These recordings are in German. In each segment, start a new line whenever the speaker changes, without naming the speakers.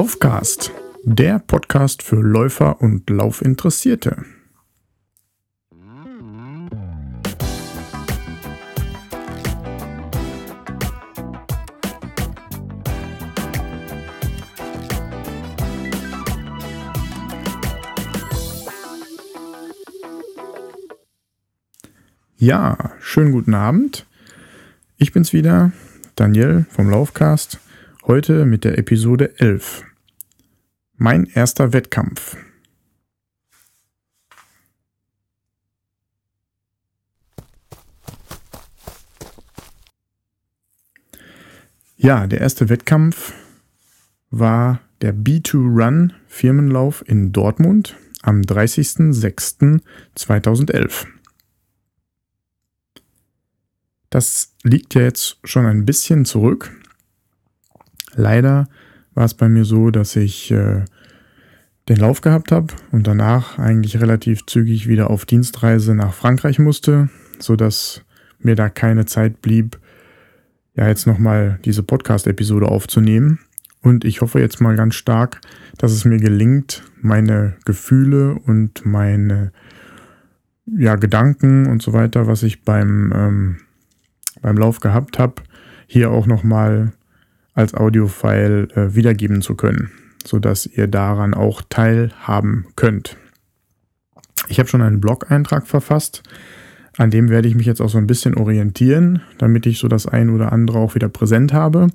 Laufcast, der Podcast für Läufer und Laufinteressierte. Ja, schönen guten Abend. Ich bin's wieder, Daniel vom Laufcast, heute mit der Episode 11. Mein erster Wettkampf. Ja, der erste Wettkampf war der B2 Run Firmenlauf in Dortmund am 30.06.2011. Das liegt ja jetzt schon ein bisschen zurück. Leider war es bei mir so, dass ich äh, den Lauf gehabt habe und danach eigentlich relativ zügig wieder auf Dienstreise nach Frankreich musste, sodass mir da keine Zeit blieb, ja jetzt nochmal diese Podcast-Episode aufzunehmen. Und ich hoffe jetzt mal ganz stark, dass es mir gelingt, meine Gefühle und meine ja, Gedanken und so weiter, was ich beim ähm, beim Lauf gehabt habe, hier auch nochmal als Audiofile äh, wiedergeben zu können, sodass ihr daran auch teilhaben könnt. Ich habe schon einen Blog-Eintrag verfasst, an dem werde ich mich jetzt auch so ein bisschen orientieren, damit ich so das ein oder andere auch wieder präsent habe,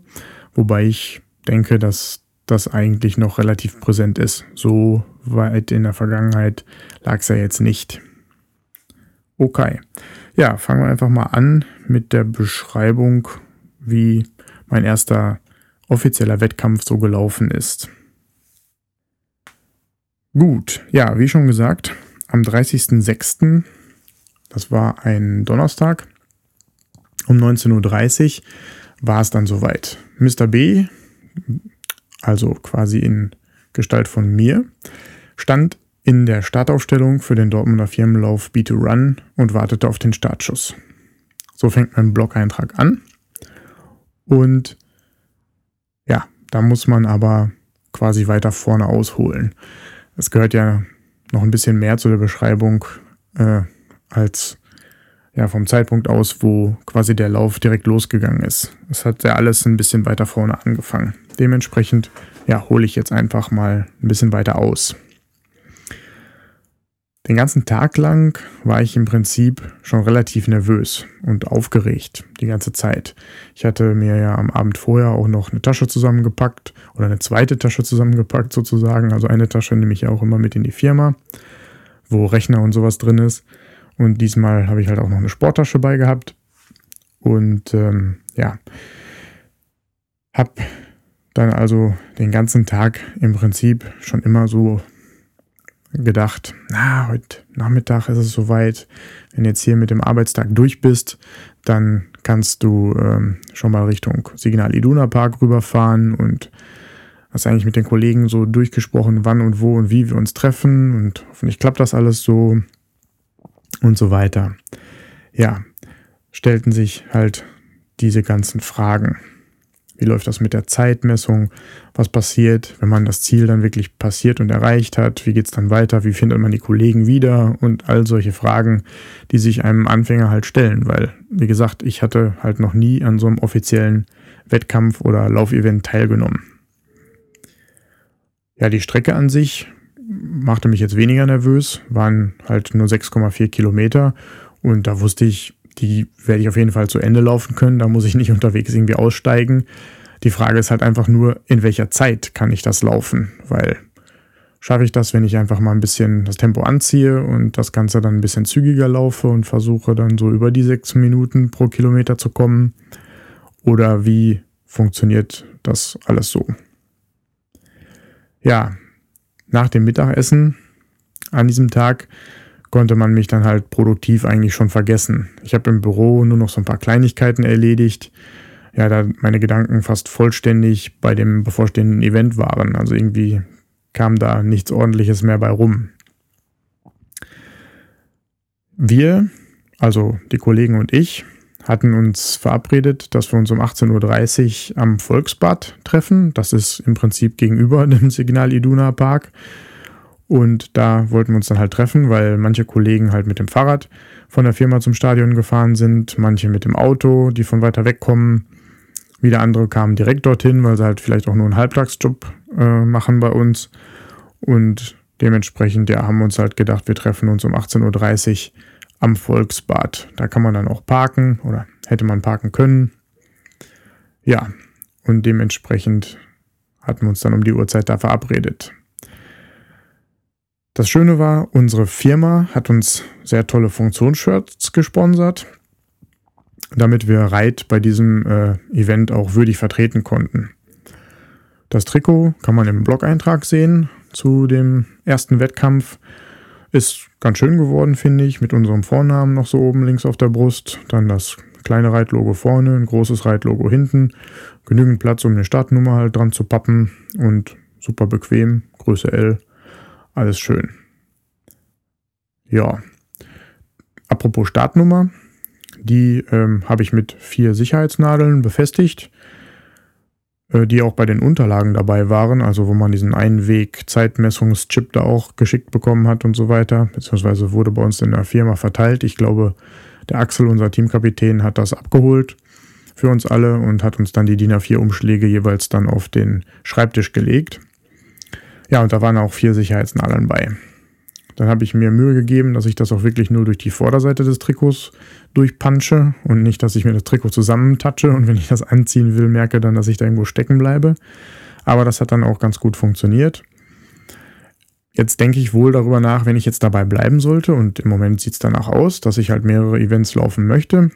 wobei ich denke, dass das eigentlich noch relativ präsent ist. So weit in der Vergangenheit lag es ja jetzt nicht. Okay. Ja, fangen wir einfach mal an mit der Beschreibung, wie mein erster offizieller Wettkampf so gelaufen ist. Gut, ja, wie schon gesagt, am 30.06., das war ein Donnerstag, um 19.30 Uhr war es dann soweit. Mr. B, also quasi in Gestalt von mir, stand in der Startaufstellung für den Dortmunder Firmenlauf B2Run und wartete auf den Startschuss. So fängt mein Blog-Eintrag an. Und ja, da muss man aber quasi weiter vorne ausholen. Es gehört ja noch ein bisschen mehr zu der Beschreibung äh, als ja vom Zeitpunkt aus, wo quasi der Lauf direkt losgegangen ist. Es hat ja alles ein bisschen weiter vorne angefangen. Dementsprechend ja, hole ich jetzt einfach mal ein bisschen weiter aus. Den ganzen Tag lang war ich im Prinzip schon relativ nervös und aufgeregt die ganze Zeit. Ich hatte mir ja am Abend vorher auch noch eine Tasche zusammengepackt oder eine zweite Tasche zusammengepackt sozusagen. Also eine Tasche nehme ich ja auch immer mit in die Firma, wo Rechner und sowas drin ist. Und diesmal habe ich halt auch noch eine Sporttasche bei gehabt. Und ähm, ja, habe dann also den ganzen Tag im Prinzip schon immer so gedacht, na, heute Nachmittag ist es soweit. Wenn du jetzt hier mit dem Arbeitstag durch bist, dann kannst du ähm, schon mal Richtung Signal Iduna Park rüberfahren und hast eigentlich mit den Kollegen so durchgesprochen, wann und wo und wie wir uns treffen und hoffentlich klappt das alles so und so weiter. Ja, stellten sich halt diese ganzen Fragen. Wie läuft das mit der Zeitmessung? Was passiert, wenn man das Ziel dann wirklich passiert und erreicht hat? Wie geht es dann weiter? Wie findet man die Kollegen wieder? Und all solche Fragen, die sich einem Anfänger halt stellen. Weil, wie gesagt, ich hatte halt noch nie an so einem offiziellen Wettkampf oder Laufevent teilgenommen. Ja, die Strecke an sich machte mich jetzt weniger nervös, waren halt nur 6,4 Kilometer. Und da wusste ich, die werde ich auf jeden Fall zu Ende laufen können. Da muss ich nicht unterwegs irgendwie aussteigen. Die Frage ist halt einfach nur, in welcher Zeit kann ich das laufen? Weil schaffe ich das, wenn ich einfach mal ein bisschen das Tempo anziehe und das Ganze dann ein bisschen zügiger laufe und versuche dann so über die sechs Minuten pro Kilometer zu kommen? Oder wie funktioniert das alles so? Ja, nach dem Mittagessen an diesem Tag konnte man mich dann halt produktiv eigentlich schon vergessen. Ich habe im Büro nur noch so ein paar Kleinigkeiten erledigt. Ja, da meine Gedanken fast vollständig bei dem bevorstehenden Event waren. Also irgendwie kam da nichts ordentliches mehr bei rum. Wir, also die Kollegen und ich, hatten uns verabredet, dass wir uns um 18.30 Uhr am Volksbad treffen. Das ist im Prinzip gegenüber dem Signal Iduna Park. Und da wollten wir uns dann halt treffen, weil manche Kollegen halt mit dem Fahrrad von der Firma zum Stadion gefahren sind, manche mit dem Auto, die von weiter weg kommen. Wieder andere kamen direkt dorthin, weil sie halt vielleicht auch nur einen Halbtagsjob äh, machen bei uns. Und dementsprechend, ja, haben wir uns halt gedacht, wir treffen uns um 18.30 Uhr am Volksbad. Da kann man dann auch parken oder hätte man parken können. Ja, und dementsprechend hatten wir uns dann um die Uhrzeit da verabredet. Das Schöne war, unsere Firma hat uns sehr tolle Funktionsshirts gesponsert, damit wir Reit bei diesem äh, Event auch würdig vertreten konnten. Das Trikot kann man im Blog-Eintrag sehen zu dem ersten Wettkampf. Ist ganz schön geworden, finde ich, mit unserem Vornamen noch so oben links auf der Brust. Dann das kleine Reitlogo vorne, ein großes Reitlogo hinten. Genügend Platz, um eine Startnummer halt dran zu pappen und super bequem, Größe L. Alles schön. Ja. Apropos Startnummer. Die ähm, habe ich mit vier Sicherheitsnadeln befestigt. Äh, die auch bei den Unterlagen dabei waren, also wo man diesen Einweg-Zeitmessungschip da auch geschickt bekommen hat und so weiter, beziehungsweise wurde bei uns in der Firma verteilt. Ich glaube, der Axel, unser Teamkapitän, hat das abgeholt für uns alle und hat uns dann die DIN A4-Umschläge jeweils dann auf den Schreibtisch gelegt. Ja, und da waren auch vier Sicherheitsnadeln bei. Dann habe ich mir Mühe gegeben, dass ich das auch wirklich nur durch die Vorderseite des Trikots durchpansche und nicht, dass ich mir das Trikot zusammentatsche und wenn ich das anziehen will, merke dann, dass ich da irgendwo stecken bleibe. Aber das hat dann auch ganz gut funktioniert. Jetzt denke ich wohl darüber nach, wenn ich jetzt dabei bleiben sollte und im Moment sieht es danach aus, dass ich halt mehrere Events laufen möchte,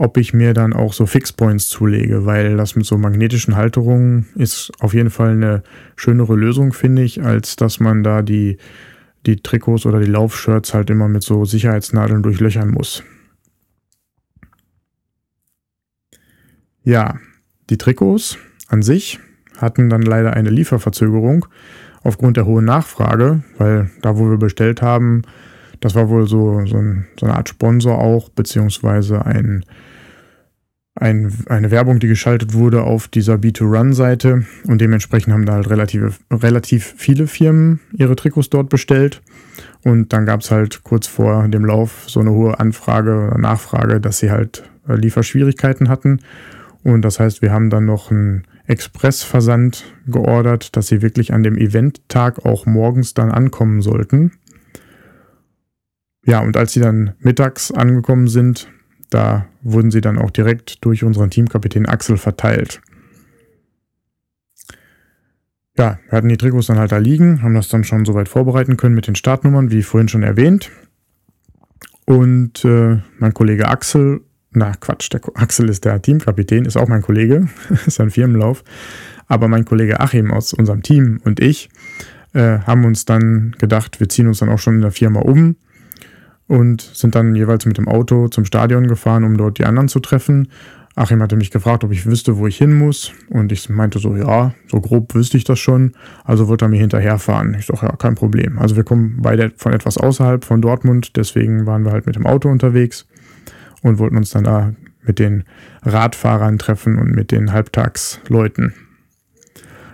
ob ich mir dann auch so Fixpoints zulege, weil das mit so magnetischen Halterungen ist auf jeden Fall eine schönere Lösung, finde ich, als dass man da die die Trikots oder die Laufshirts halt immer mit so Sicherheitsnadeln durchlöchern muss. Ja, die Trikots an sich hatten dann leider eine Lieferverzögerung aufgrund der hohen Nachfrage, weil da, wo wir bestellt haben, das war wohl so, so, ein, so eine Art Sponsor auch, beziehungsweise ein ein, eine Werbung, die geschaltet wurde auf dieser B2Run-Seite und dementsprechend haben da halt relativ, relativ viele Firmen ihre Trikots dort bestellt. Und dann gab es halt kurz vor dem Lauf so eine hohe Anfrage oder Nachfrage, dass sie halt äh, Lieferschwierigkeiten hatten. Und das heißt, wir haben dann noch einen Expressversand geordert, dass sie wirklich an dem Eventtag auch morgens dann ankommen sollten. Ja, und als sie dann mittags angekommen sind, da wurden sie dann auch direkt durch unseren Teamkapitän Axel verteilt. Ja, wir hatten die Trikots dann halt da liegen, haben das dann schon soweit vorbereiten können mit den Startnummern, wie vorhin schon erwähnt. Und äh, mein Kollege Axel, na Quatsch, der Axel ist der Teamkapitän, ist auch mein Kollege, ist ein Firmenlauf. Aber mein Kollege Achim aus unserem Team und ich äh, haben uns dann gedacht, wir ziehen uns dann auch schon in der Firma um und sind dann jeweils mit dem Auto zum Stadion gefahren, um dort die anderen zu treffen. Achim hatte mich gefragt, ob ich wüsste, wo ich hin muss. Und ich meinte so, ja, so grob wüsste ich das schon. Also wollte er mir hinterherfahren. Ich sage, ja, kein Problem. Also wir kommen beide von etwas außerhalb von Dortmund. Deswegen waren wir halt mit dem Auto unterwegs und wollten uns dann da mit den Radfahrern treffen und mit den Halbtagsleuten.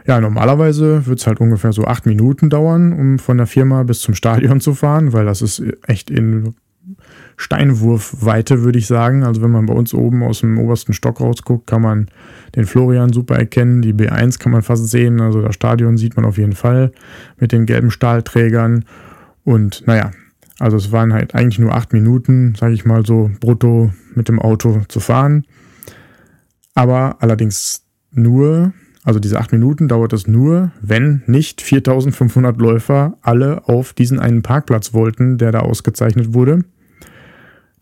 Ja, normalerweise wird es halt ungefähr so acht Minuten dauern, um von der Firma bis zum Stadion zu fahren, weil das ist echt in Steinwurfweite, würde ich sagen. Also wenn man bei uns oben aus dem obersten Stock rausguckt, kann man den Florian super erkennen. Die B1 kann man fast sehen. Also das Stadion sieht man auf jeden Fall mit den gelben Stahlträgern. Und naja, also es waren halt eigentlich nur acht Minuten, sage ich mal so, brutto mit dem Auto zu fahren. Aber allerdings nur also diese acht Minuten dauert es nur, wenn nicht 4500 Läufer alle auf diesen einen Parkplatz wollten, der da ausgezeichnet wurde.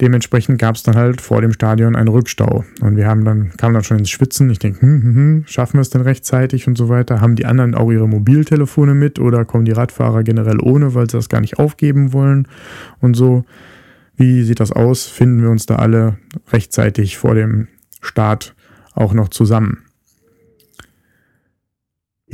Dementsprechend gab es dann halt vor dem Stadion einen Rückstau. Und wir haben dann, kamen dann schon ins Schwitzen. Ich denke, hm, hm, hm, schaffen wir es denn rechtzeitig und so weiter? Haben die anderen auch ihre Mobiltelefone mit oder kommen die Radfahrer generell ohne, weil sie das gar nicht aufgeben wollen und so? Wie sieht das aus? Finden wir uns da alle rechtzeitig vor dem Start auch noch zusammen?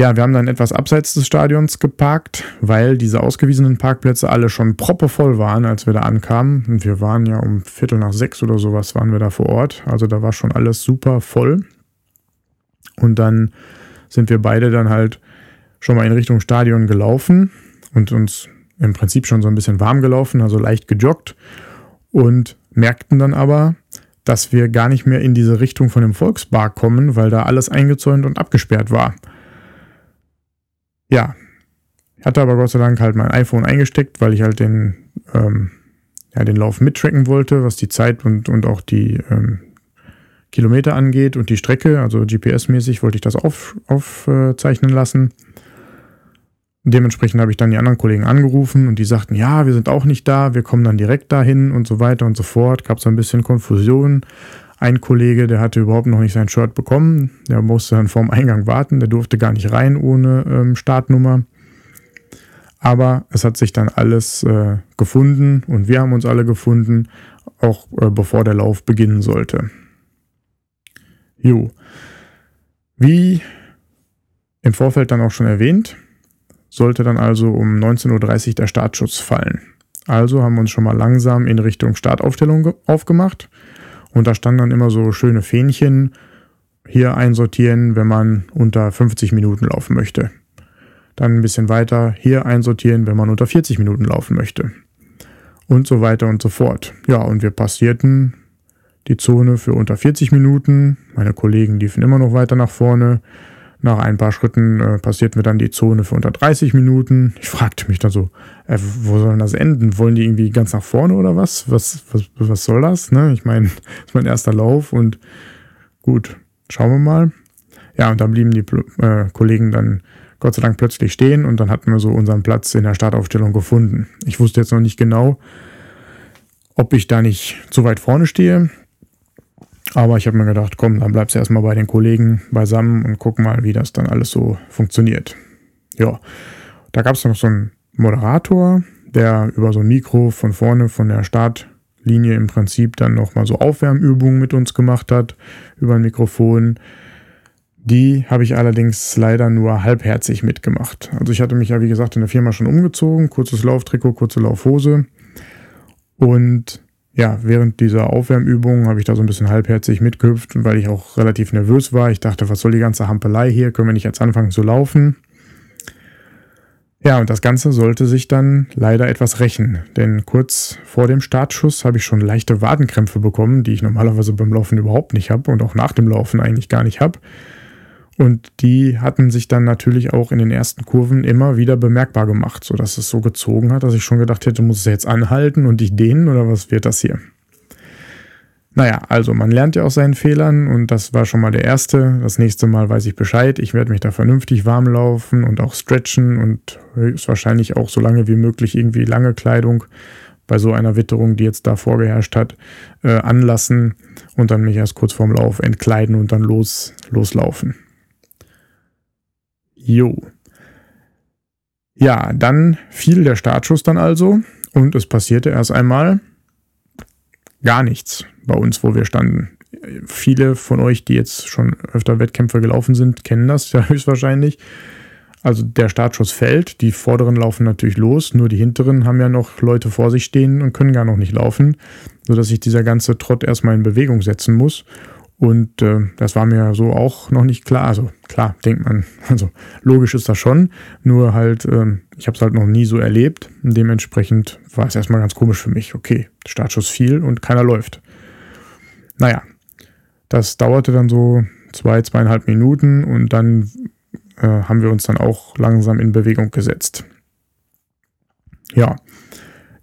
Ja, wir haben dann etwas abseits des Stadions geparkt, weil diese ausgewiesenen Parkplätze alle schon proppevoll waren, als wir da ankamen. Und wir waren ja um Viertel nach sechs oder sowas waren wir da vor Ort. Also da war schon alles super voll. Und dann sind wir beide dann halt schon mal in Richtung Stadion gelaufen und uns im Prinzip schon so ein bisschen warm gelaufen, also leicht gejoggt und merkten dann aber, dass wir gar nicht mehr in diese Richtung von dem Volksbar kommen, weil da alles eingezäunt und abgesperrt war. Ja, ich hatte aber Gott sei Dank halt mein iPhone eingesteckt, weil ich halt den, ähm, ja, den Lauf mittracken wollte, was die Zeit und, und auch die ähm, Kilometer angeht und die Strecke. Also GPS-mäßig wollte ich das auf, aufzeichnen lassen. Dementsprechend habe ich dann die anderen Kollegen angerufen und die sagten, ja, wir sind auch nicht da, wir kommen dann direkt dahin und so weiter und so fort. Gab es ein bisschen Konfusion. Ein Kollege, der hatte überhaupt noch nicht sein Shirt bekommen, der musste dann vorm Eingang warten, der durfte gar nicht rein ohne ähm, Startnummer. Aber es hat sich dann alles äh, gefunden und wir haben uns alle gefunden, auch äh, bevor der Lauf beginnen sollte. Jo. Wie im Vorfeld dann auch schon erwähnt, sollte dann also um 19.30 Uhr der Startschuss fallen. Also haben wir uns schon mal langsam in Richtung Startaufstellung aufgemacht. Und da standen dann immer so schöne Fähnchen, hier einsortieren, wenn man unter 50 Minuten laufen möchte. Dann ein bisschen weiter, hier einsortieren, wenn man unter 40 Minuten laufen möchte. Und so weiter und so fort. Ja, und wir passierten die Zone für unter 40 Minuten. Meine Kollegen liefen immer noch weiter nach vorne. Nach ein paar Schritten äh, passierten wir dann die Zone für unter 30 Minuten. Ich fragte mich dann so, äh, wo soll das enden? Wollen die irgendwie ganz nach vorne oder was? Was, was, was soll das? Ne? Ich meine, das ist mein erster Lauf und gut, schauen wir mal. Ja, und da blieben die äh, Kollegen dann Gott sei Dank plötzlich stehen und dann hatten wir so unseren Platz in der Startaufstellung gefunden. Ich wusste jetzt noch nicht genau, ob ich da nicht zu weit vorne stehe. Aber ich habe mir gedacht, komm, dann bleibst du erstmal bei den Kollegen beisammen und guck mal, wie das dann alles so funktioniert. Ja, da gab es noch so einen Moderator, der über so ein Mikro von vorne von der Startlinie im Prinzip dann nochmal so Aufwärmübungen mit uns gemacht hat über ein Mikrofon. Die habe ich allerdings leider nur halbherzig mitgemacht. Also ich hatte mich ja wie gesagt in der Firma schon umgezogen, kurzes Lauftrikot, kurze Laufhose und ja, während dieser Aufwärmübung habe ich da so ein bisschen halbherzig mitgehüpft, weil ich auch relativ nervös war. Ich dachte, was soll die ganze Hampelei hier? Können wir nicht jetzt anfangen zu laufen? Ja, und das Ganze sollte sich dann leider etwas rächen, denn kurz vor dem Startschuss habe ich schon leichte Wadenkrämpfe bekommen, die ich normalerweise beim Laufen überhaupt nicht habe und auch nach dem Laufen eigentlich gar nicht habe. Und die hatten sich dann natürlich auch in den ersten Kurven immer wieder bemerkbar gemacht, sodass es so gezogen hat, dass ich schon gedacht hätte, muss es jetzt anhalten und dich dehnen oder was wird das hier? Naja, also man lernt ja aus seinen Fehlern und das war schon mal der erste. Das nächste Mal weiß ich Bescheid. Ich werde mich da vernünftig warm laufen und auch stretchen und höchstwahrscheinlich auch so lange wie möglich irgendwie lange Kleidung bei so einer Witterung, die jetzt da vorgeherrscht hat, äh, anlassen und dann mich erst kurz vorm Lauf entkleiden und dann los, loslaufen. Jo. Ja, dann fiel der Startschuss dann also und es passierte erst einmal gar nichts bei uns, wo wir standen. Viele von euch, die jetzt schon öfter Wettkämpfe gelaufen sind, kennen das ja höchstwahrscheinlich. Also der Startschuss fällt, die vorderen laufen natürlich los, nur die hinteren haben ja noch Leute vor sich stehen und können gar noch nicht laufen, sodass sich dieser ganze Trott erstmal in Bewegung setzen muss. Und äh, das war mir so auch noch nicht klar. Also klar, denkt man, also logisch ist das schon, nur halt, äh, ich habe es halt noch nie so erlebt. Dementsprechend war es erstmal ganz komisch für mich. Okay, Startschuss fiel und keiner läuft. Naja, das dauerte dann so zwei, zweieinhalb Minuten und dann äh, haben wir uns dann auch langsam in Bewegung gesetzt. Ja,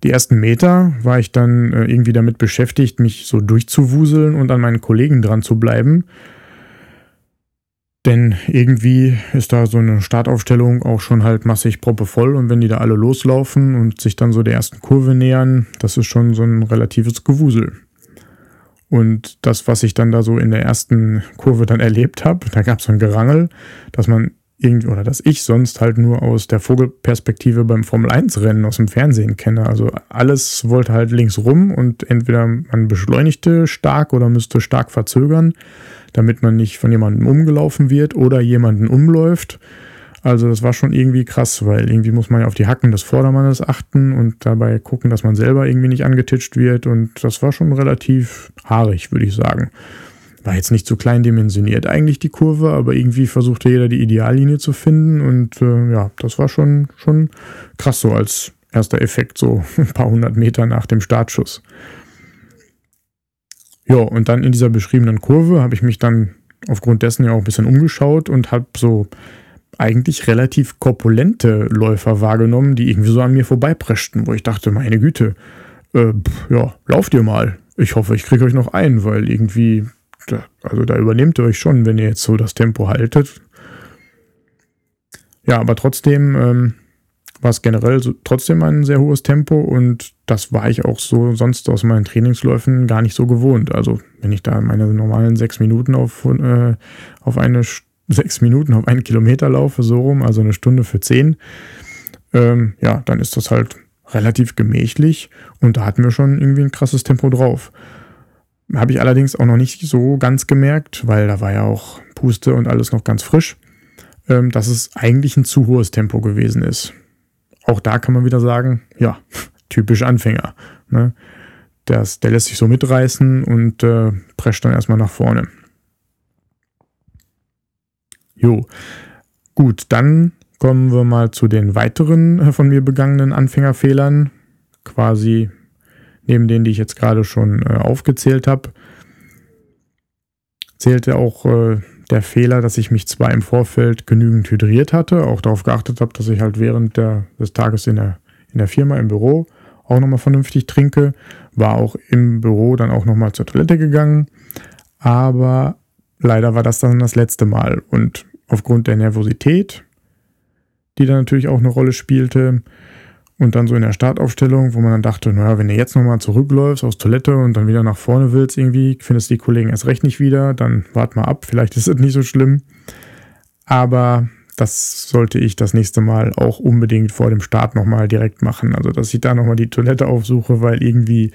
die ersten Meter war ich dann äh, irgendwie damit beschäftigt, mich so durchzuwuseln und an meinen Kollegen dran zu bleiben. Denn irgendwie ist da so eine Startaufstellung auch schon halt massig proppevoll und wenn die da alle loslaufen und sich dann so der ersten Kurve nähern, das ist schon so ein relatives Gewusel. Und das, was ich dann da so in der ersten Kurve dann erlebt habe, da gab es so ein Gerangel, dass man irgendwie, oder dass ich sonst halt nur aus der Vogelperspektive beim Formel 1 Rennen aus dem Fernsehen kenne. Also alles wollte halt links rum und entweder man beschleunigte stark oder müsste stark verzögern, damit man nicht von jemandem umgelaufen wird oder jemanden umläuft. Also das war schon irgendwie krass, weil irgendwie muss man ja auf die Hacken des Vordermannes achten und dabei gucken, dass man selber irgendwie nicht angetitscht wird. Und das war schon relativ haarig, würde ich sagen. War jetzt nicht so klein dimensioniert eigentlich die Kurve, aber irgendwie versuchte jeder die Ideallinie zu finden. Und äh, ja, das war schon, schon krass so als erster Effekt, so ein paar hundert Meter nach dem Startschuss. Ja, und dann in dieser beschriebenen Kurve habe ich mich dann aufgrund dessen ja auch ein bisschen umgeschaut und habe so eigentlich relativ korpulente Läufer wahrgenommen, die irgendwie so an mir vorbeipreschten, wo ich dachte, meine Güte, äh, ja, lauft ihr mal. Ich hoffe, ich kriege euch noch ein, weil irgendwie, da, also da übernehmt ihr euch schon, wenn ihr jetzt so das Tempo haltet. Ja, aber trotzdem ähm, war es generell so, trotzdem ein sehr hohes Tempo und das war ich auch so sonst aus meinen Trainingsläufen gar nicht so gewohnt. Also wenn ich da meine normalen sechs Minuten auf, äh, auf eine sechs Minuten auf einen Kilometer laufe, so rum, also eine Stunde für zehn, ähm, ja, dann ist das halt relativ gemächlich und da hatten wir schon irgendwie ein krasses Tempo drauf. Habe ich allerdings auch noch nicht so ganz gemerkt, weil da war ja auch Puste und alles noch ganz frisch, ähm, dass es eigentlich ein zu hohes Tempo gewesen ist. Auch da kann man wieder sagen, ja, typisch Anfänger. Ne? Das, der lässt sich so mitreißen und äh, prescht dann erstmal nach vorne. Jo. Gut, dann kommen wir mal zu den weiteren äh, von mir begangenen Anfängerfehlern. Quasi neben denen, die ich jetzt gerade schon äh, aufgezählt habe, zählte auch äh, der Fehler, dass ich mich zwar im Vorfeld genügend hydriert hatte, auch darauf geachtet habe, dass ich halt während der, des Tages in der, in der Firma, im Büro auch nochmal vernünftig trinke, war auch im Büro dann auch nochmal zur Toilette gegangen, aber leider war das dann das letzte Mal. Und aufgrund der Nervosität, die dann natürlich auch eine Rolle spielte, und dann so in der Startaufstellung, wo man dann dachte, naja, wenn du jetzt nochmal zurückläufst aus Toilette und dann wieder nach vorne willst irgendwie, findest du die Kollegen erst recht nicht wieder, dann wart mal ab, vielleicht ist es nicht so schlimm. Aber das sollte ich das nächste Mal auch unbedingt vor dem Start nochmal direkt machen. Also, dass ich da nochmal die Toilette aufsuche, weil irgendwie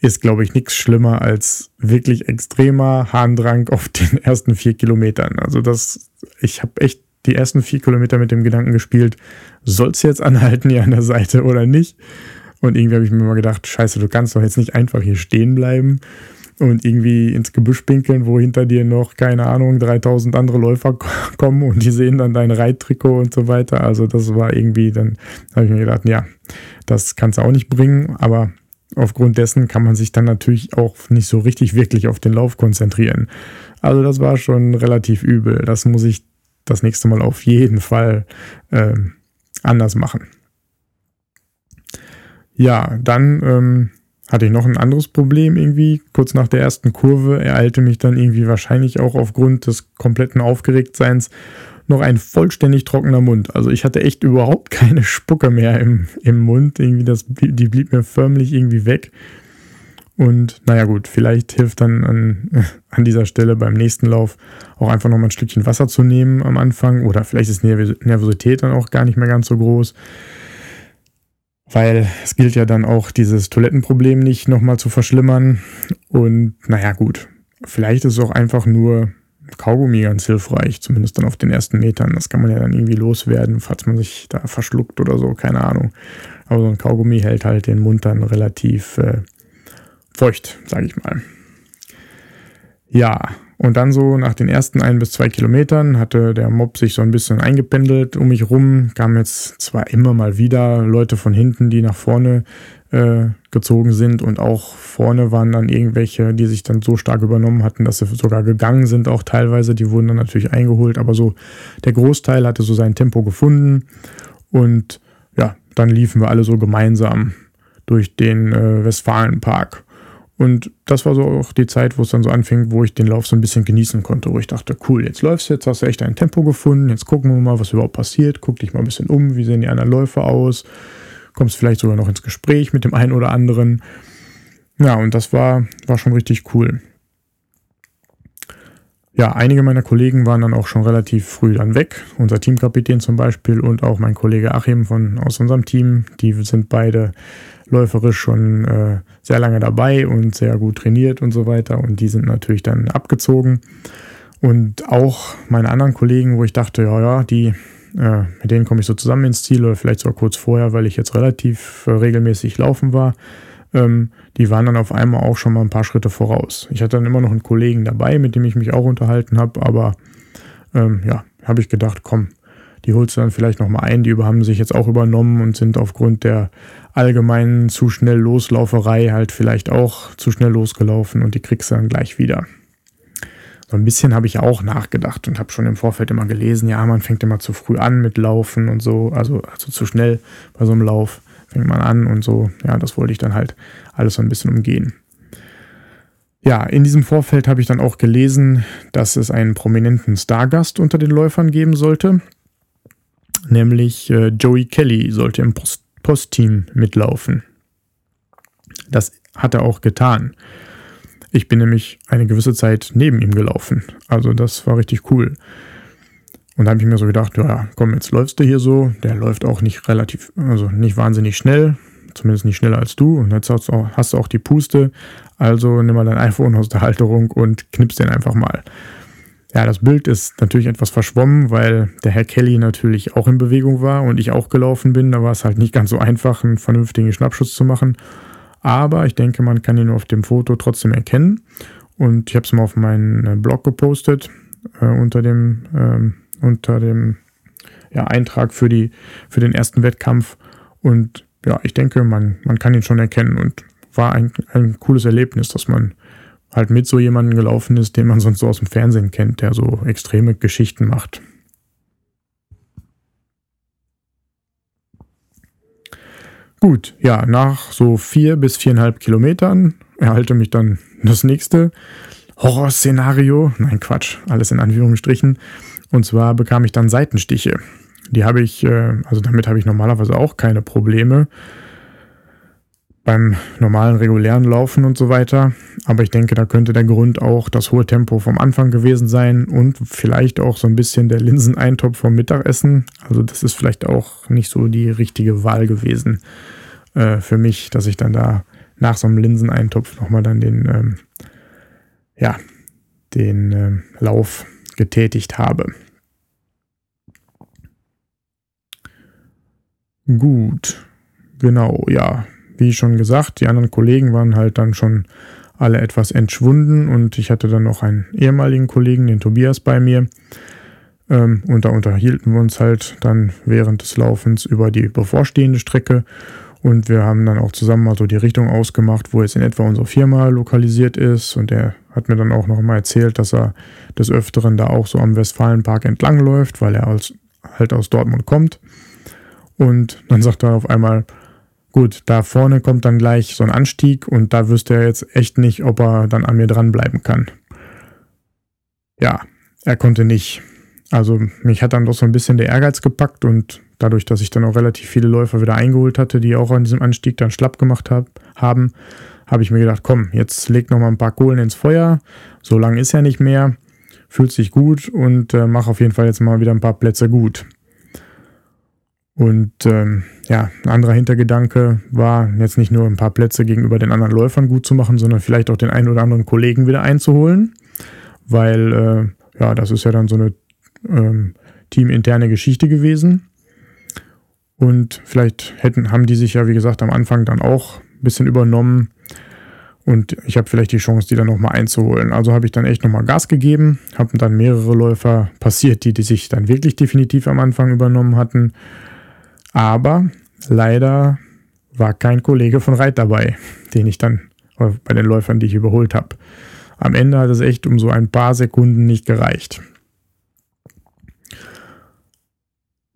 ist, glaube ich, nichts schlimmer als wirklich extremer Harndrang auf den ersten vier Kilometern. Also das, ich habe echt die ersten vier Kilometer mit dem Gedanken gespielt, soll es jetzt anhalten hier an der Seite oder nicht? Und irgendwie habe ich mir mal gedacht, scheiße, du kannst doch jetzt nicht einfach hier stehen bleiben und irgendwie ins Gebüsch pinkeln, wo hinter dir noch, keine Ahnung, 3000 andere Läufer kommen und die sehen dann dein Reittrikot und so weiter. Also das war irgendwie, dann habe ich mir gedacht, ja, das kannst du auch nicht bringen, aber aufgrund dessen kann man sich dann natürlich auch nicht so richtig wirklich auf den Lauf konzentrieren. Also das war schon relativ übel. Das muss ich das nächste Mal auf jeden Fall äh, anders machen. Ja, dann ähm, hatte ich noch ein anderes Problem irgendwie. Kurz nach der ersten Kurve ereilte mich dann irgendwie wahrscheinlich auch aufgrund des kompletten Aufgeregtseins noch ein vollständig trockener Mund. Also ich hatte echt überhaupt keine Spucke mehr im, im Mund. Irgendwie das, die blieb mir förmlich irgendwie weg. Und naja gut, vielleicht hilft dann an, an dieser Stelle beim nächsten Lauf auch einfach nochmal ein Stückchen Wasser zu nehmen am Anfang. Oder vielleicht ist Nervosität dann auch gar nicht mehr ganz so groß. Weil es gilt ja dann auch, dieses Toilettenproblem nicht nochmal zu verschlimmern. Und naja gut, vielleicht ist auch einfach nur Kaugummi ganz hilfreich, zumindest dann auf den ersten Metern. Das kann man ja dann irgendwie loswerden, falls man sich da verschluckt oder so, keine Ahnung. Aber so ein Kaugummi hält halt den Mund dann relativ äh, feucht, sage ich mal. Ja, und dann so nach den ersten ein bis zwei Kilometern hatte der Mob sich so ein bisschen eingependelt um mich rum. Kamen jetzt zwar immer mal wieder Leute von hinten, die nach vorne äh, gezogen sind und auch vorne waren dann irgendwelche, die sich dann so stark übernommen hatten, dass sie sogar gegangen sind, auch teilweise. Die wurden dann natürlich eingeholt, aber so der Großteil hatte so sein Tempo gefunden und ja, dann liefen wir alle so gemeinsam durch den äh, Westfalenpark. Und das war so auch die Zeit, wo es dann so anfing, wo ich den Lauf so ein bisschen genießen konnte, wo ich dachte, cool, jetzt läufst du, jetzt hast du echt ein Tempo gefunden, jetzt gucken wir mal, was überhaupt passiert, guck dich mal ein bisschen um, wie sehen die anderen Läufer aus, kommst vielleicht sogar noch ins Gespräch mit dem einen oder anderen. Ja, und das war, war schon richtig cool. Ja, einige meiner Kollegen waren dann auch schon relativ früh dann weg. Unser Teamkapitän zum Beispiel und auch mein Kollege Achim von, aus unserem Team. Die sind beide läuferisch schon äh, sehr lange dabei und sehr gut trainiert und so weiter. Und die sind natürlich dann abgezogen. Und auch meine anderen Kollegen, wo ich dachte, ja, ja, die Äh, mit denen komme ich so zusammen ins Ziel oder vielleicht sogar kurz vorher, weil ich jetzt relativ äh, regelmäßig laufen war. Ähm, die waren dann auf einmal auch schon mal ein paar Schritte voraus. Ich hatte dann immer noch einen Kollegen dabei, mit dem ich mich auch unterhalten habe, aber ähm, ja, habe ich gedacht, komm, die holst du dann vielleicht nochmal ein. Die haben sich jetzt auch übernommen und sind aufgrund der allgemeinen zu schnell Loslauferei halt vielleicht auch zu schnell losgelaufen und die kriegst du dann gleich wieder. So ein bisschen habe ich auch nachgedacht und habe schon im Vorfeld immer gelesen, ja, man fängt immer zu früh an mit Laufen und so, also, also zu schnell bei so einem Lauf fängt man an und so. Ja, das wollte ich dann halt alles so ein bisschen umgehen. Ja, in diesem Vorfeld habe ich dann auch gelesen, dass es einen prominenten Stargast unter den Läufern geben sollte. Nämlich äh, Joey Kelly sollte im Post Postteam mitlaufen. Das hat er auch getan. Ich bin nämlich eine gewisse Zeit neben ihm gelaufen. Also das war richtig cool. Und da habe ich mir so gedacht, ja, komm, jetzt läufst du hier so. Der läuft auch nicht relativ, also nicht wahnsinnig schnell, zumindest nicht schneller als du. Und jetzt hast du auch, hast du auch die Puste. Also nimm mal dein iPhone aus der Halterung und knippst den einfach mal. Ja, das Bild ist natürlich etwas verschwommen, weil der Herr Kelly natürlich auch in Bewegung war und ich auch gelaufen bin. Da war es halt nicht ganz so einfach, einen vernünftigen Schnappschuss zu machen. Aber ich denke, man kann ihn auf dem Foto trotzdem erkennen. Und ich habe es mal auf meinen äh, Blog gepostet, äh, unter dem, äh, unter dem ja, Eintrag für, die, für den ersten Wettkampf. Und ja, ich denke, man, man kann ihn schon erkennen und war ein, ein cooles Erlebnis, dass man halt mit so jemandem gelaufen ist, den man sonst so aus dem Fernsehen kennt, der so extreme Geschichten macht. Gut, ja, nach so vier bis viereinhalb Kilometern erhalte mich dann das nächste Horrorszenario. Nein, Quatsch, alles in Anführungsstrichen. Und zwar bekam ich dann Seitenstiche. Die habe ich, äh, also damit habe ich normalerweise auch keine Probleme beim normalen regulären Laufen und so weiter. Aber ich denke, da könnte der Grund auch das hohe Tempo vom Anfang gewesen sein und vielleicht auch so ein bisschen der Linseneintopf vom Mittagessen. Also das ist vielleicht auch nicht so die richtige Wahl gewesen äh, für mich, dass ich dann da nach so einem Linseneintopf nochmal dann den, ähm, ja, den ähm, Lauf getätigt habe. Gut, genau, ja wie schon gesagt, die anderen Kollegen waren halt dann schon alle etwas entschwunden und ich hatte dann noch einen ehemaligen Kollegen, den Tobias, bei mir. Ähm, und da unterhielten wir uns halt dann während des Laufens über die bevorstehende Strecke und wir haben dann auch zusammen mal so die Richtung ausgemacht, wo jetzt in etwa unsere Firma lokalisiert ist. Und er hat mir dann auch noch mal erzählt, dass er des Öfteren da auch so am Westfalenpark entlang läuft, weil er als, halt aus Dortmund kommt. Und dann sagt er auf einmal, Gut, da vorne kommt dann gleich so ein Anstieg und da wüsste er jetzt echt nicht, ob er dann an mir dranbleiben kann. Ja, er konnte nicht. Also mich hat dann doch so ein bisschen der Ehrgeiz gepackt und dadurch, dass ich dann auch relativ viele Läufer wieder eingeholt hatte, die auch an diesem Anstieg dann schlapp gemacht hab, haben, habe ich mir gedacht, komm, jetzt leg noch mal ein paar Kohlen ins Feuer. So lang ist ja nicht mehr. Fühlt sich gut und äh, mach auf jeden Fall jetzt mal wieder ein paar Plätze gut. Und ähm, ja, ein anderer Hintergedanke war, jetzt nicht nur ein paar Plätze gegenüber den anderen Läufern gut zu machen, sondern vielleicht auch den einen oder anderen Kollegen wieder einzuholen. Weil, äh, ja, das ist ja dann so eine ähm, teaminterne Geschichte gewesen. Und vielleicht hätten, haben die sich ja, wie gesagt, am Anfang dann auch ein bisschen übernommen. Und ich habe vielleicht die Chance, die dann nochmal einzuholen. Also habe ich dann echt nochmal Gas gegeben, habe dann mehrere Läufer passiert, die, die sich dann wirklich definitiv am Anfang übernommen hatten. Aber leider war kein Kollege von Reit dabei, den ich dann bei den Läufern, die ich überholt habe. Am Ende hat es echt um so ein paar Sekunden nicht gereicht.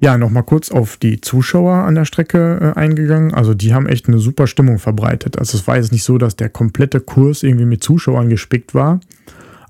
Ja, nochmal kurz auf die Zuschauer an der Strecke äh, eingegangen. Also die haben echt eine super Stimmung verbreitet. Also es war jetzt nicht so, dass der komplette Kurs irgendwie mit Zuschauern gespickt war.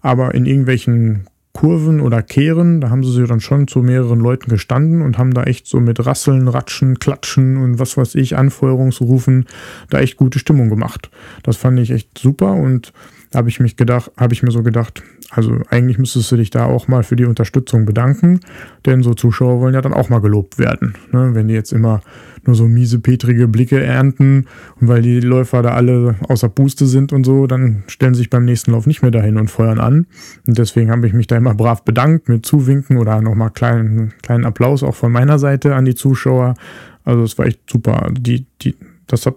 Aber in irgendwelchen Kurven oder Kehren, da haben sie dann schon zu mehreren Leuten gestanden und haben da echt so mit Rasseln, Ratschen, Klatschen und was weiß ich, Anfeuerungsrufen da echt gute Stimmung gemacht. Das fand ich echt super und habe ich mich gedacht, habe ich mir so gedacht, Also eigentlich müsstest du dich da auch mal für die Unterstützung bedanken, denn so Zuschauer wollen ja dann auch mal gelobt werden. Ne? Wenn die jetzt immer nur so miese, petrige Blicke ernten und weil die Läufer da alle außer Puste sind und so, dann stellen sie sich beim nächsten Lauf nicht mehr dahin und feuern an. Und deswegen habe ich mich da immer brav bedankt mit Zuwinken oder nochmal kleinen, kleinen Applaus auch von meiner Seite an die Zuschauer. Also es war echt super. Die, die, das hat,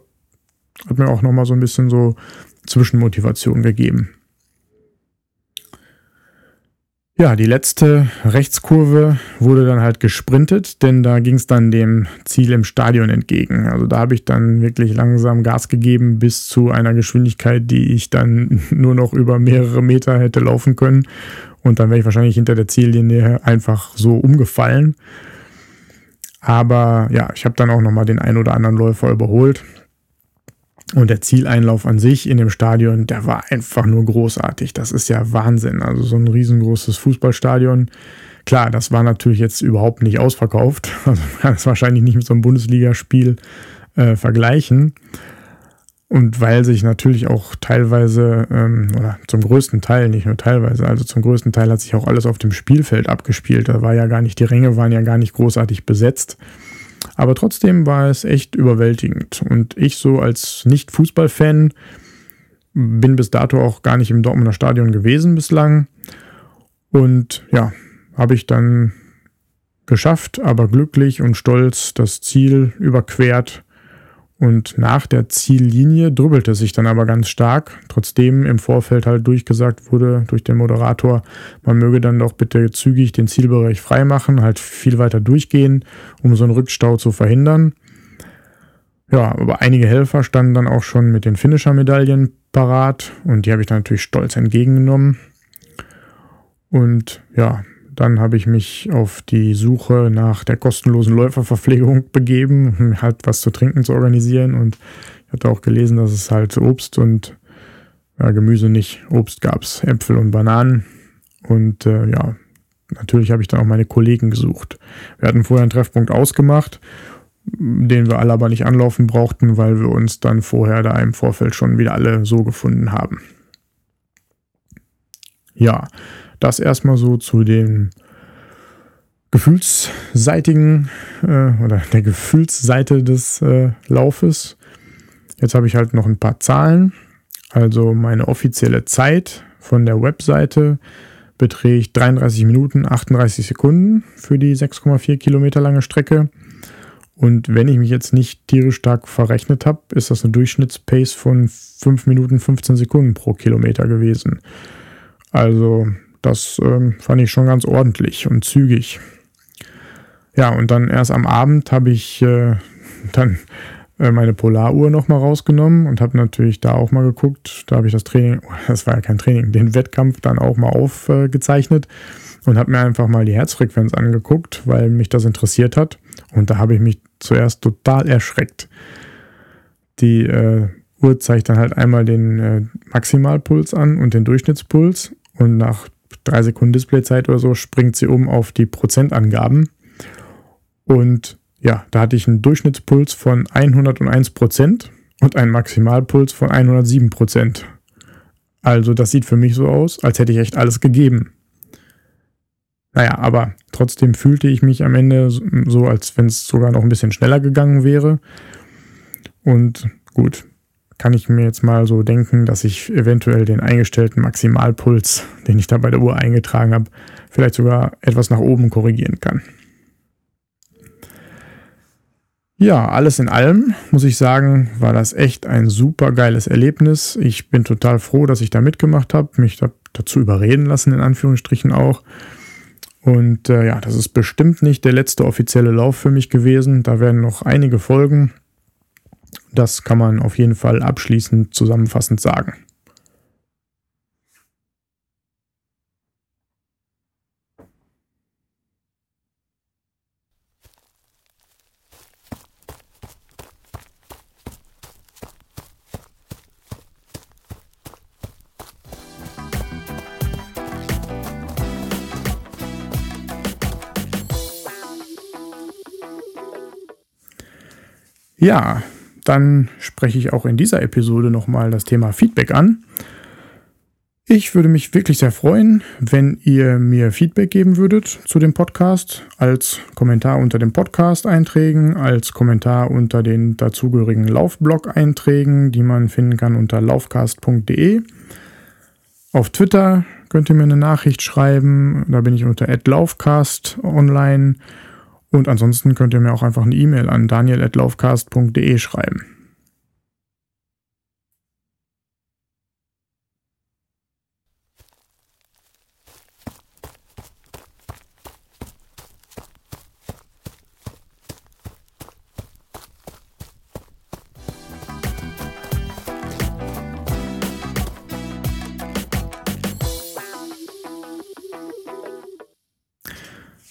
hat mir auch nochmal so ein bisschen so Zwischenmotivation gegeben. Ja, die letzte Rechtskurve wurde dann halt gesprintet, denn da ging es dann dem Ziel im Stadion entgegen. Also da habe ich dann wirklich langsam Gas gegeben bis zu einer Geschwindigkeit, die ich dann nur noch über mehrere Meter hätte laufen können. Und dann wäre ich wahrscheinlich hinter der Ziellinie einfach so umgefallen. Aber ja, ich habe dann auch nochmal den ein oder anderen Läufer überholt. Und der Zieleinlauf an sich in dem Stadion, der war einfach nur großartig. Das ist ja Wahnsinn. Also so ein riesengroßes Fußballstadion. Klar, das war natürlich jetzt überhaupt nicht ausverkauft. Also man kann es wahrscheinlich nicht mit so einem Bundesligaspiel äh, vergleichen. Und weil sich natürlich auch teilweise, ähm, oder zum größten Teil, nicht nur teilweise, also zum größten Teil hat sich auch alles auf dem Spielfeld abgespielt. Da war ja gar nicht, die Ränge waren ja gar nicht großartig besetzt. Aber trotzdem war es echt überwältigend. Und ich so als Nicht-Fußball-Fan bin bis dato auch gar nicht im Dortmunder Stadion gewesen bislang. Und ja, habe ich dann geschafft, aber glücklich und stolz das Ziel überquert und nach der Ziellinie drübbelte sich dann aber ganz stark, trotzdem im Vorfeld halt durchgesagt wurde durch den Moderator, man möge dann doch bitte zügig den Zielbereich freimachen, halt viel weiter durchgehen, um so einen Rückstau zu verhindern. Ja, aber einige Helfer standen dann auch schon mit den Finisher-Medaillen parat und die habe ich dann natürlich stolz entgegengenommen. Und ja, dann habe ich mich auf die Suche nach der kostenlosen Läuferverpflegung begeben, um halt was zu trinken zu organisieren. Und ich hatte auch gelesen, dass es halt Obst und ja, Gemüse nicht. Obst gab es, Äpfel und Bananen. Und äh, ja, natürlich habe ich dann auch meine Kollegen gesucht. Wir hatten vorher einen Treffpunkt ausgemacht, den wir alle aber nicht anlaufen brauchten, weil wir uns dann vorher da im Vorfeld schon wieder alle so gefunden haben. Ja, das erstmal so zu dem gefühlsseitigen äh, oder der Gefühlsseite des äh, Laufes. Jetzt habe ich halt noch ein paar Zahlen. Also meine offizielle Zeit von der Webseite beträgt 33 Minuten 38 Sekunden für die 6,4 Kilometer lange Strecke. Und wenn ich mich jetzt nicht tierisch stark verrechnet habe, ist das eine Durchschnittspace von 5 Minuten 15 Sekunden pro Kilometer gewesen. Also das ähm, fand ich schon ganz ordentlich und zügig. Ja, und dann erst am Abend habe ich äh, dann äh, meine Polaruhr nochmal rausgenommen und habe natürlich da auch mal geguckt. Da habe ich das Training, das war ja kein Training, den Wettkampf dann auch mal aufgezeichnet äh, und habe mir einfach mal die Herzfrequenz angeguckt, weil mich das interessiert hat. Und da habe ich mich zuerst total erschreckt. Die äh, Uhr zeigt dann halt einmal den äh, Maximalpuls an und den Durchschnittspuls. Und nach drei Sekunden Displayzeit oder so springt sie um auf die Prozentangaben. Und ja, da hatte ich einen Durchschnittspuls von 101 Prozent und einen Maximalpuls von 107 Prozent. Also das sieht für mich so aus, als hätte ich echt alles gegeben. Naja, aber trotzdem fühlte ich mich am Ende so, als wenn es sogar noch ein bisschen schneller gegangen wäre. Und gut, kann ich mir jetzt mal so denken, dass ich eventuell den eingestellten Maximalpuls, den ich da bei der Uhr eingetragen habe, vielleicht sogar etwas nach oben korrigieren kann. Ja, alles in allem muss ich sagen, war das echt ein super geiles Erlebnis. Ich bin total froh, dass ich da mitgemacht habe, mich da, dazu überreden lassen, in Anführungsstrichen auch. Und äh, ja, das ist bestimmt nicht der letzte offizielle Lauf für mich gewesen. Da werden noch einige folgen. Das kann man auf jeden Fall abschließend zusammenfassend sagen. Ja, dann spreche ich auch in dieser Episode nochmal das Thema Feedback an. Ich würde mich wirklich sehr freuen, wenn ihr mir Feedback geben würdet zu dem Podcast, als Kommentar unter den Podcast-Einträgen, als Kommentar unter den dazugehörigen Laufblog-Einträgen, die man finden kann unter laufcast.de. Auf Twitter könnt ihr mir eine Nachricht schreiben, da bin ich unter @laufcast online und ansonsten könnt ihr mir auch einfach eine E-Mail an daniel@laufcast.de schreiben.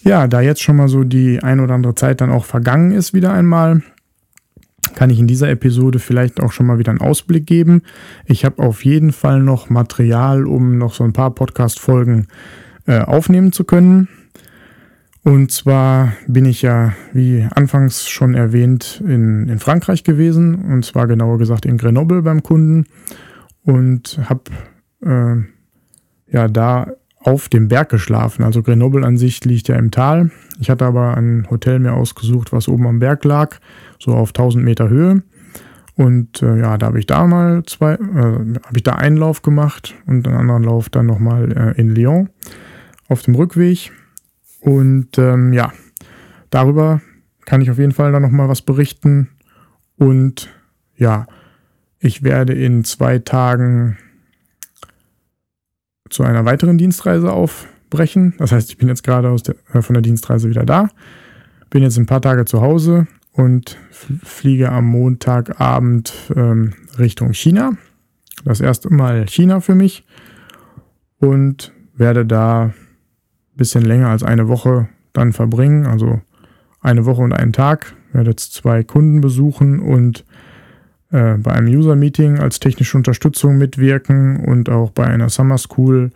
Ja, da jetzt schon mal so die ein oder andere Zeit dann auch vergangen ist, wieder einmal, kann ich in dieser Episode vielleicht auch schon mal wieder einen Ausblick geben. Ich habe auf jeden Fall noch Material, um noch so ein paar Podcast-Folgen äh, aufnehmen zu können. Und zwar bin ich ja, wie anfangs schon erwähnt, in, in Frankreich gewesen. Und zwar genauer gesagt in Grenoble beim Kunden. Und habe äh, ja da auf dem Berg geschlafen. Also Grenoble an sich liegt ja im Tal. Ich hatte aber ein Hotel mir ausgesucht, was oben am Berg lag, so auf 1000 Meter Höhe. Und äh, ja, da habe ich da mal zwei, äh, habe ich da einen Lauf gemacht und einen anderen Lauf dann nochmal äh, in Lyon auf dem Rückweg. Und ähm, ja, darüber kann ich auf jeden Fall dann nochmal was berichten. Und ja, ich werde in zwei Tagen zu einer weiteren Dienstreise aufbrechen. Das heißt, ich bin jetzt gerade der, äh, von der Dienstreise wieder da, bin jetzt ein paar Tage zu Hause und fliege am Montagabend ähm, Richtung China. Das erste Mal China für mich und werde da ein bisschen länger als eine Woche dann verbringen. Also eine Woche und einen Tag. Werde jetzt zwei Kunden besuchen und äh, bei einem User-Meeting als technische Unterstützung mitwirken und auch bei einer Summer School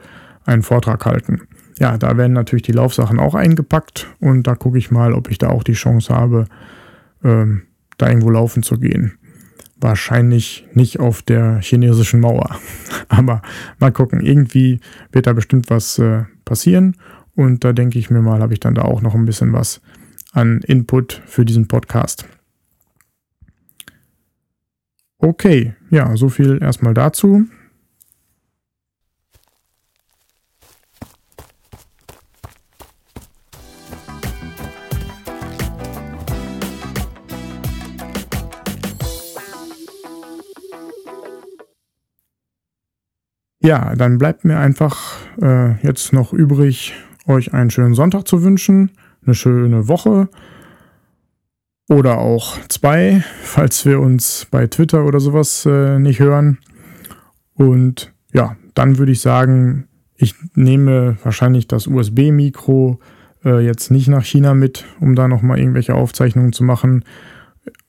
einen Vortrag halten. Ja, da werden natürlich die Laufsachen auch eingepackt und da gucke ich mal, ob ich da auch die Chance habe, ähm, da irgendwo laufen zu gehen. Wahrscheinlich nicht auf der chinesischen Mauer. Aber mal gucken, irgendwie wird da bestimmt was äh, passieren. Und da denke ich mir mal, habe ich dann da auch noch ein bisschen was an Input für diesen Podcast. Okay, ja, so viel erstmal dazu. Ja, dann bleibt mir einfach äh, jetzt noch übrig, euch einen schönen Sonntag zu wünschen, eine schöne Woche oder auch zwei, falls wir uns bei Twitter oder sowas äh, nicht hören. Und ja, dann würde ich sagen, ich nehme wahrscheinlich das USB-Mikro äh, jetzt nicht nach China mit, um da nochmal irgendwelche Aufzeichnungen zu machen.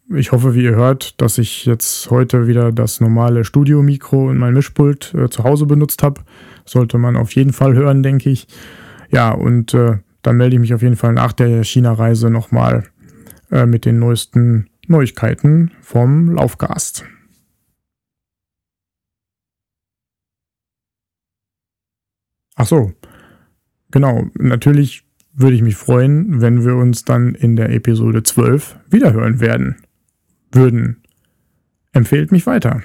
Ich hoffe, wie ihr hört, dass ich jetzt heute wieder das normale Studio-Mikro in mein Mischpult äh, zu Hause benutzt habe. Sollte man auf jeden Fall hören, denke ich. Ja, und äh, dann melde ich mich auf jeden Fall nach der China-Reise nochmal äh, mit den neuesten Neuigkeiten vom Laufgast. Ach so, genau. Natürlich würde ich mich freuen, wenn wir uns dann in der Episode 12 wiederhören werden. Würden. Empfehlt mich weiter.